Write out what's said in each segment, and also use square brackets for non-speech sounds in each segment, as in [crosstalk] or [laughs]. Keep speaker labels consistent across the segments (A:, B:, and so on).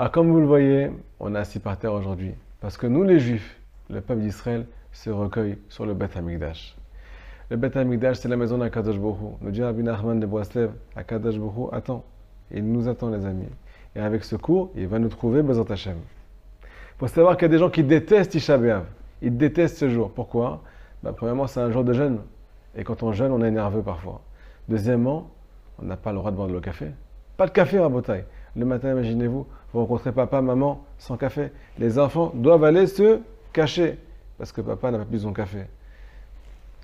A: Alors comme vous le voyez, on est assis par terre aujourd'hui. Parce que nous les Juifs, le peuple d'Israël, se recueille sur le Beth Amikdash. Le Beth Amikdash, c'est la maison d'Akadosh Bohu. Nous dit Rabbi Nachman de Boislev, Akadosh Bohu attend. Il nous attend les amis. Et avec ce cours, il va nous trouver Bezat Hashem. Il faut savoir qu'il y a des gens qui détestent Isha. Ils détestent ce jour. Pourquoi? Bah, Premièrement, c'est un jour de jeûne. Et quand on jeûne, on est nerveux parfois. Deuxièmement, on n'a pas le droit de boire le café. Pas de café, Rabotai. Le matin, imaginez-vous, vous rencontrez papa, maman sans café. Les enfants doivent aller se cacher parce que papa n'a pas plus son café.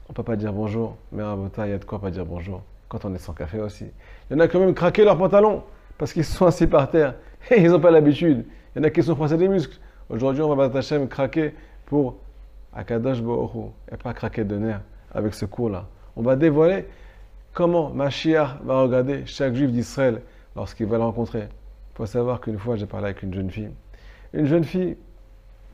A: On ne peut pas dire bonjour, mais Rabotai, il y a de quoi pas dire bonjour quand on est sans café aussi. Il y en a quand même craqué leurs pantalons parce qu'ils sont assis par terre et [laughs] ils n'ont pas l'habitude. Il y en a qui sont froissés des muscles. Aujourd'hui, on va Hachem craquer pour Akadosh Bohu et pas craquer de nerfs avec ce cours-là. On va dévoiler comment Mashiach va regarder chaque juif d'Israël lorsqu'il va le rencontrer. Il faut savoir qu'une fois, j'ai parlé avec une jeune fille. Une jeune fille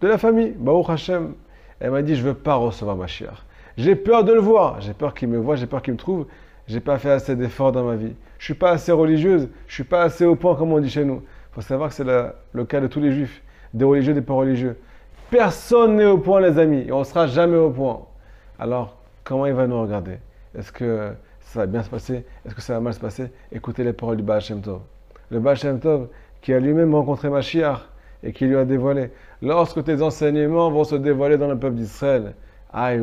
A: de la famille, Baruch Hashem. Elle m'a dit, je ne veux pas recevoir Mashiach. J'ai peur de le voir. J'ai peur qu'il me voit, j'ai peur qu'il me trouve. J'ai pas fait assez d'efforts dans ma vie. Je suis pas assez religieuse. Je suis pas assez au point, comme on dit chez nous. Il faut savoir que c'est le cas de tous les juifs, des religieux, des pas religieux. Personne n'est au point, les amis. Et on ne sera jamais au point. Alors, comment il va nous regarder? Est-ce que ça va bien se passer? Est-ce que ça va mal se passer? Écoutez les paroles du Baal Shem Tov. Le Baal Shem Tov, qui a lui-même rencontré Mashiach et qui lui a dévoilé. Lorsque tes enseignements vont se dévoiler dans le peuple d'Israël, aïe,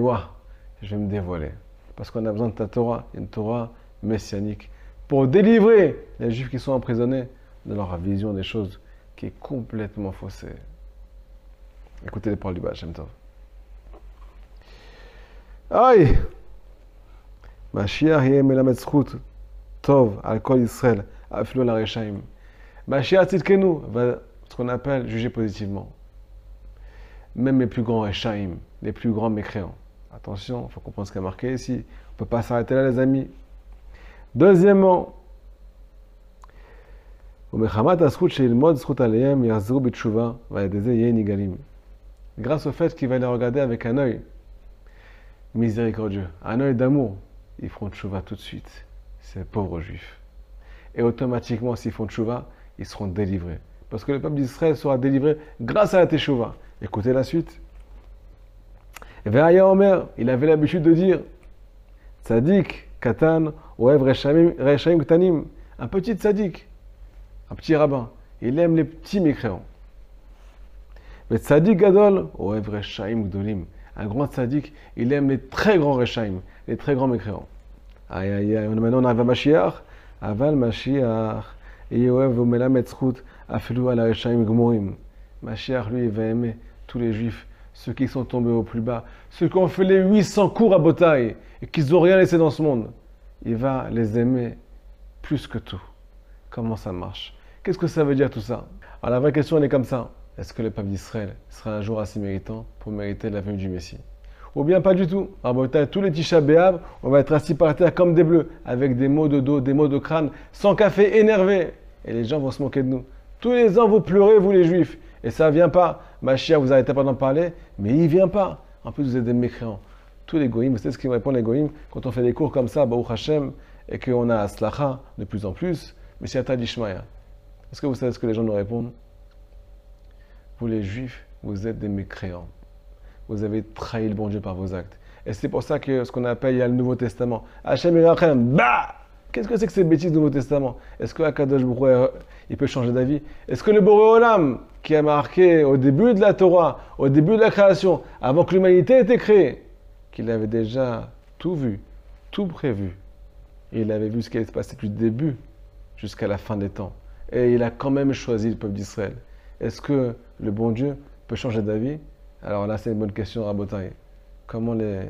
A: je vais me dévoiler parce qu'on a besoin de ta Torah, une Torah messianique, pour délivrer les Juifs qui sont emprisonnés de leur vision des choses qui est complètement faussée. Écoutez les paroles du Baal Shem Tov. Aïe Mashiach yeh tov al kol Israël, afilo la rechaim. Mashiach tzidkenu va, ce qu'on appelle, juger positivement. Même les plus grands rechaim, les plus grands mécréants. Attention, il faut comprendre ce qui est marqué ici. On ne peut pas s'arrêter là, les amis. Deuxièmement, grâce au fait qu'il va les regarder avec un œil miséricordieux, un œil d'amour, ils feront tchouva tout de suite, ces pauvres juifs. Et automatiquement, s'ils font tchouva, ils seront délivrés. Parce que le peuple d'Israël sera délivré grâce à la teshuva. Écoutez la suite. Omer, il avait l'habitude de dire Tzadik, Katan, Oev, Rechaim, Ktanim. Un petit tzadik, un petit rabbin. Il aime les petits mécréants. Mais Tzadik Gadol, Oev, Rechaim, Gdolim. Un grand tzadik, il aime les très grands Rechaim, les très grands mécréants. Aïe, aïe, aïe. Maintenant, on arrive à Mashiach. Aval Mashiach. Mashiach, lui, il va aimer tous les juifs ceux qui sont tombés au plus bas, ceux qui ont fait les 800 cours à Botaï et qui n'ont rien laissé dans ce monde. Il va les aimer plus que tout. Comment ça marche? Qu'est-ce que ça veut dire tout ça? Alors la vraie question elle est comme ça. Est-ce que le peuple d'Israël sera un jour assez méritant pour mériter la venue du Messie? Ou bien pas du tout. À Botaï, tous les Tisha B'Av, on va être assis par terre comme des bleus, avec des maux de dos, des maux de crâne, sans café, énervés. Et les gens vont se moquer de nous. Tous les ans, vous pleurez, vous les Juifs. Et ça ne vient pas. Machia, vous n'arrêtez pas d'en parler, mais il ne vient pas. En plus, vous êtes des mécréants. Tous les goïms, vous savez ce qu'ils répondent les goïms quand on fait des cours comme ça, Baruch Hashem, et qu'on a Aslacha de plus en plus, mais c'est. Est-ce que vous savez ce que les gens nous répondent? Vous les juifs, vous êtes des mécréants. Vous avez trahi le bon Dieu par vos actes. Et c'est pour ça que ce qu'on appelle, il y a le Nouveau Testament. Hachem et bah Qu'est-ce que c'est que ces bêtises du Nouveau Testament? Est-ce que Akadosh il peut changer d'avis? Est-ce que le Boréolam, qui a marqué au début de la Torah, au début de la création, avant que l'humanité ait été créée, qu'il avait déjà tout vu, tout prévu, et il avait vu ce qui allait se passer le début jusqu'à la fin des temps, et il a quand même choisi le peuple d'Israël. Est-ce que le bon Dieu peut changer d'avis? Alors là, c'est une bonne question à Botaï. Comment les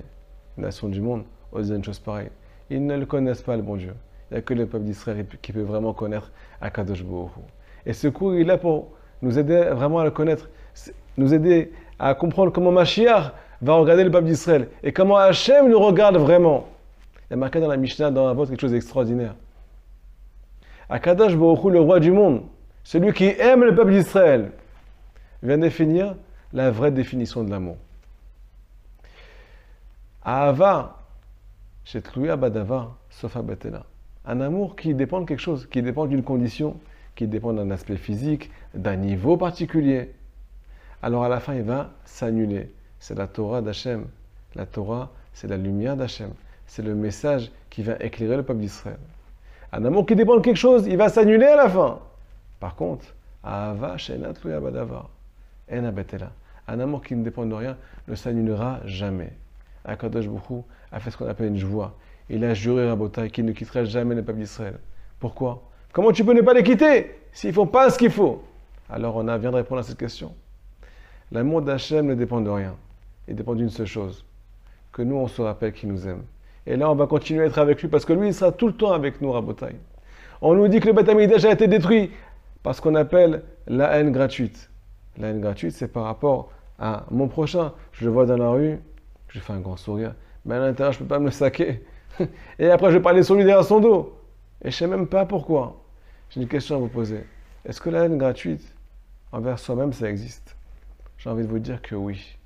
A: nations du monde osent une chose pareille? Ils ne le connaissent pas, le bon Dieu. Il n'y a que le peuple d'Israël qui peut vraiment connaître Akadosh Baruch Et ce cours, il est là pour nous aider vraiment à le connaître, nous aider à comprendre comment Mashiach va regarder le peuple d'Israël et comment Hachem nous regarde vraiment. Il y a marqué dans la Mishnah, dans la vôtre, quelque chose d'extraordinaire. Akadosh Baruch le roi du monde, celui qui aime le peuple d'Israël, vient définir la vraie définition de l'amour. Ahava, Shetluya Badava, Sofa Betela. Un amour qui dépend de quelque chose, qui dépend d'une condition, qui dépend d'un aspect physique, d'un niveau particulier. Alors à la fin, il va s'annuler. C'est la Torah d'Hachem. La Torah, c'est la lumière d'Hachem. C'est le message qui va éclairer le peuple d'Israël. Un amour qui dépend de quelque chose, il va s'annuler à la fin. Par contre, Ahava Shenat Badavar. Un amour qui ne dépend de rien ne s'annulera jamais. Akadosh Boukhou a fait ce qu'on appelle une joie. Il a juré Rabotai qu'il ne quitterait jamais le peuple d'Israël. Pourquoi? Comment tu peux ne pas les quitter s'ils ne font pas ce qu'il faut? Alors on a vient de répondre à cette question. L'amour d'Hachem ne dépend de rien. Il dépend d'une seule chose. Que nous, on se rappelle qu'il nous aime. Et là, on va continuer à être avec lui parce que lui, il sera tout le temps avec nous, Rabotai. On nous dit que le Beth a été détruit parce qu'on appelle la haine gratuite. La haine gratuite, c'est par rapport à mon prochain. Je le vois dans la rue, je fais un grand sourire, mais à l'intérieur, je ne peux pas me le saquer. [laughs] Et après, je vais parler sur lui derrière son dos. Et je ne sais même pas pourquoi. J'ai une question à vous poser. Est-ce que la haine gratuite envers soi-même, ça existe? J'ai envie de vous dire que oui.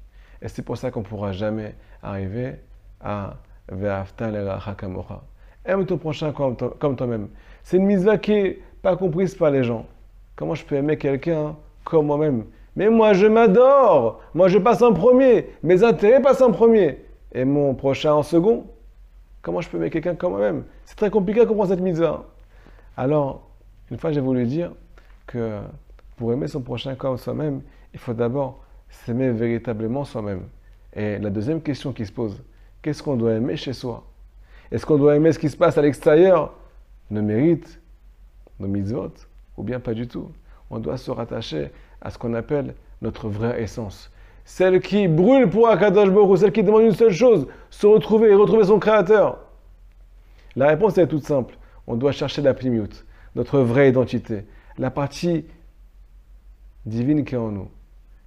A: Et c'est pour ça qu'on ne pourra jamais arriver à Aime ton prochain comme toi-même. C'est une mise qui n'est pas comprise par les gens. Comment je peux aimer quelqu'un comme moi-même? Mais moi, je m'adore. Moi, je passe en premier. Mes intérêts passent en premier. Et mon prochain en second. Comment je peux aimer quelqu'un comme moi-même? C'est très compliqué à comprendre cette mitzvah. Alors, une fois, j'ai voulu dire que pour aimer son prochain comme soi-même, il faut d'abord s'aimer véritablement soi-même. Et la deuxième question qui se pose, qu'est-ce qu'on doit aimer chez soi? Est-ce qu'on doit aimer ce qui se passe à l'extérieur? Nos mérites, nos mitzvot ou bien pas du tout. On doit se rattacher à ce qu'on appelle notre vraie essence. Celle qui brûle pour Akadosh Baruch celle qui demande une seule chose, se retrouver et retrouver son Créateur. La réponse est toute simple. On doit chercher la primute, notre vraie identité, la partie divine qui est en nous.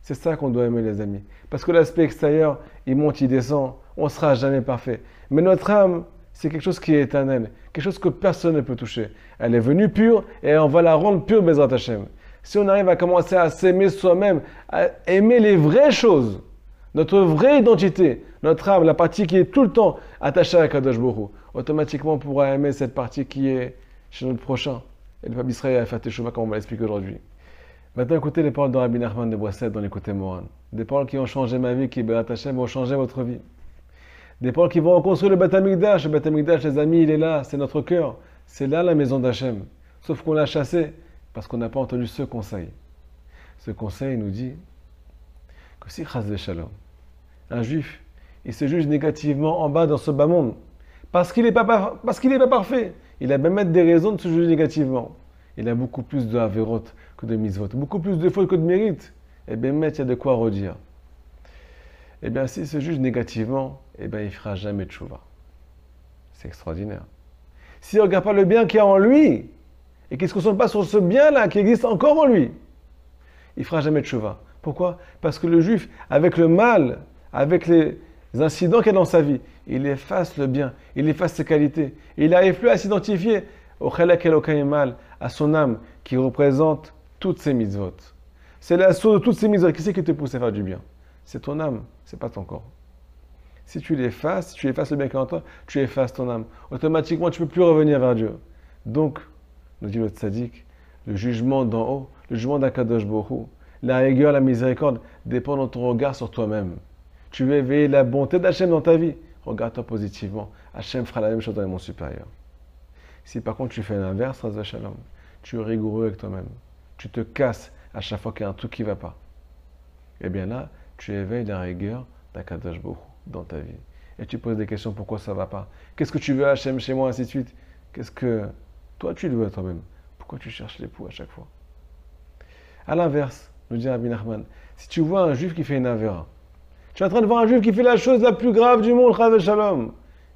A: C'est ça qu'on doit aimer, les amis. Parce que l'aspect extérieur, il monte, il descend, on ne sera jamais parfait. Mais notre âme, c'est quelque chose qui est éternel, quelque chose que personne ne peut toucher. Elle est venue pure et on va la rendre pure, Bezrat Hashem. Si on arrive à commencer à s'aimer soi-même, à aimer les vraies choses, notre vraie identité, notre âme, la partie qui est tout le temps attachée à Kadosh Borou, automatiquement on pourra aimer cette partie qui est chez notre prochain. Et le peuple Israël a fait Teshuvah comme on va l'expliquer aujourd'hui. Maintenant, écoutez les paroles de Rabbi Nachman de Boisset dans l'écouté Moran. Des paroles qui ont changé ma vie, qui, Bezrat Hashem, vont changer votre vie. Des paroles qui vont reconstruire le Beth Amikdash. Le Beth Amikdash, les amis, il est là, c'est notre cœur. C'est là la maison d'Hachem. Sauf qu'on l'a chassé parce qu'on n'a pas entendu ce conseil. Ce conseil nous dit que si Chaz Shalom, un juif, il se juge négativement en bas dans ce bas monde, parce qu'il n'est pas, parce pas parfait, il a même des raisons de se juger négativement. Il a beaucoup plus de averot que de misvot, beaucoup plus de fautes que de mérites. Et bien, il y a de quoi redire eh bien, s'il se juge négativement, eh bien, il ne fera jamais de chouva. C'est extraordinaire. S'il ne regarde pas le bien qu'il y a en lui, et qu'il ne se concentre pas sur ce bien-là qui existe encore en lui, il ne fera jamais de chouva. Pourquoi? Parce que le juif, avec le mal, avec les incidents qu'il a dans sa vie, il efface le bien, il efface ses qualités. Il n'arrive plus à s'identifier au chalak mal, à son âme qui représente toutes ses mitzvot. C'est la source de toutes ces mitzvot. Qui c'est qui te pousse à faire du bien? C'est ton âme c'est pas ton corps. Si tu l'effaces, si tu effaces le bien qui est en toi, tu effaces ton âme. Automatiquement, tu ne peux plus revenir vers Dieu. Donc, nous dit le tzaddik, le jugement d'en haut, le jugement d'Akadosh Bohu, la rigueur, la miséricorde dépend de ton regard sur toi-même. Tu veux éveiller la bonté d'Hachem dans ta vie. Regarde-toi positivement. Hachem fera la même chose dans les mondes supérieurs. Si par contre tu fais l'inverse, tu es rigoureux avec toi-même. Tu te casses à chaque fois qu'il y a un truc qui ne va pas. Eh bien là, tu éveilles la rigueur d'Akadash dans ta vie. Et tu poses des questions pourquoi ça ne va pas? Qu'est-ce que tu veux Hachem chez moi, ainsi de suite? Qu'est-ce que toi tu le veux toi-même Pourquoi tu cherches l'époux à chaque fois? À l'inverse, nous dit Rabbi Nachman, si tu vois un juif qui fait une avéra, tu es en train de voir un juif qui fait la chose la plus grave du monde,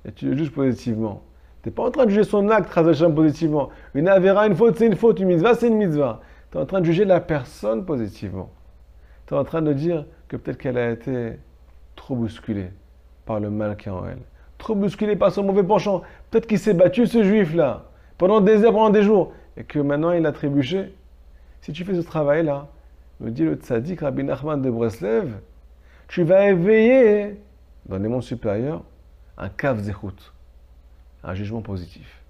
A: et tu le juges positivement. Tu n'es pas en train de juger son acte, Chavel Shalom, positivement. Une avéra, une faute, c'est une faute, une mitzvah, c'est une mitzvah. Tu es en train de juger la personne positivement. Tu es en train de dire que peut-être qu'elle a été trop bousculée par le mal qui est en elle. Trop bousculée par son mauvais penchant. Peut-être qu'il s'est battu ce juif-là pendant des heures, pendant des jours, et que maintenant il a trébuché. Si tu fais ce travail-là, me dit le tzaddik Rabbi Nachman de Breslev, tu vas éveiller dans les mondes supérieurs un kav zechut, un jugement positif.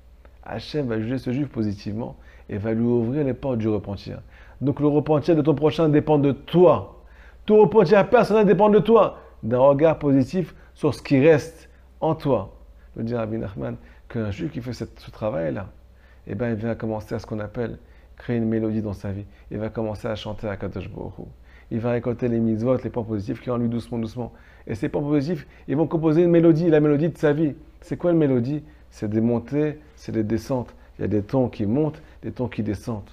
A: Hachem va juger ce juif positivement et va lui ouvrir les portes du repentir. Donc le repentir de ton prochain dépend de toi. Tout repentir personnel dépend de toi. D'un regard positif sur ce qui reste en toi. Veux dire à Nachman qu'un juif qui fait ce travail-là, eh ben, il va commencer à ce qu'on appelle créer une mélodie dans sa vie. Il va commencer à chanter à Kadosh Baruch Il va récolter les mitzvot, les points positifs qui ont en lui doucement, doucement. Et ces points positifs, ils vont composer une mélodie, la mélodie de sa vie. C'est quoi une mélodie? C'est des montées, c'est des descentes. Il y a des tons qui montent, des tons qui descendent.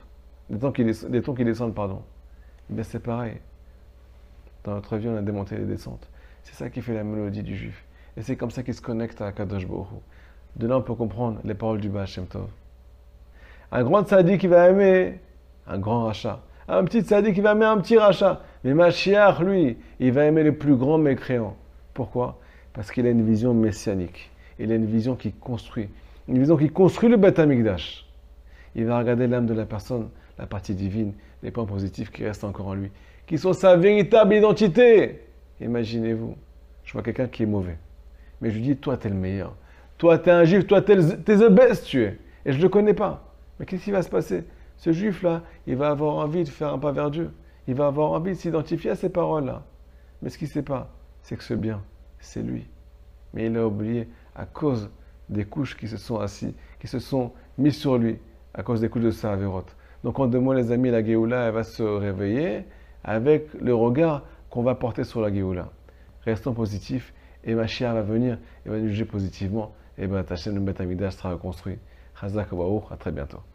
A: Des tons qui, des tons qui descendent, pardon. Mais c'est pareil. Dans notre vie, on a des montées et des descentes. C'est ça qui fait la mélodie du juif. Et c'est comme ça qu'il se connecte à Kadosh Baruch De là, on peut comprendre les paroles du Baal Shem Tov. Un grand tzaddik qui va aimer un grand rachat. Un petit tzaddik qui va aimer un petit rachat. Mais Mashiach, lui, il va aimer les plus grands mécréants. Pourquoi? Parce qu'il a une vision messianique. Il a une vision qui construit. Une vision qui construit le Beth Amikdash. Il va regarder l'âme de la personne, la partie divine, les points positifs qui restent encore en lui, qui sont sa véritable identité. Imaginez-vous, je vois quelqu'un qui est mauvais. Mais je lui dis, toi, tu es le meilleur. Toi, tu es un juif, toi, tu es, the best, tu es. Et je ne le connais pas. Mais qu'est-ce qui va se passer? Ce juif-là, il va avoir envie de faire un pas vers Dieu. Il va avoir envie de s'identifier à ces paroles-là. Mais ce qu'il ne sait pas, c'est que ce bien, c'est lui. Mais il a oublié à cause des couches qui se sont assis, qui se sont mises sur lui, à cause des couches de sa Donc en deux mots, les amis, la Géoula, elle va se réveiller avec le regard qu'on va porter sur la Géoula. Restons positifs et Mashiach va venir et va nous juger positivement. Et bien, ta chaîne de Betamidash sera reconstruite. Chazak à très bientôt.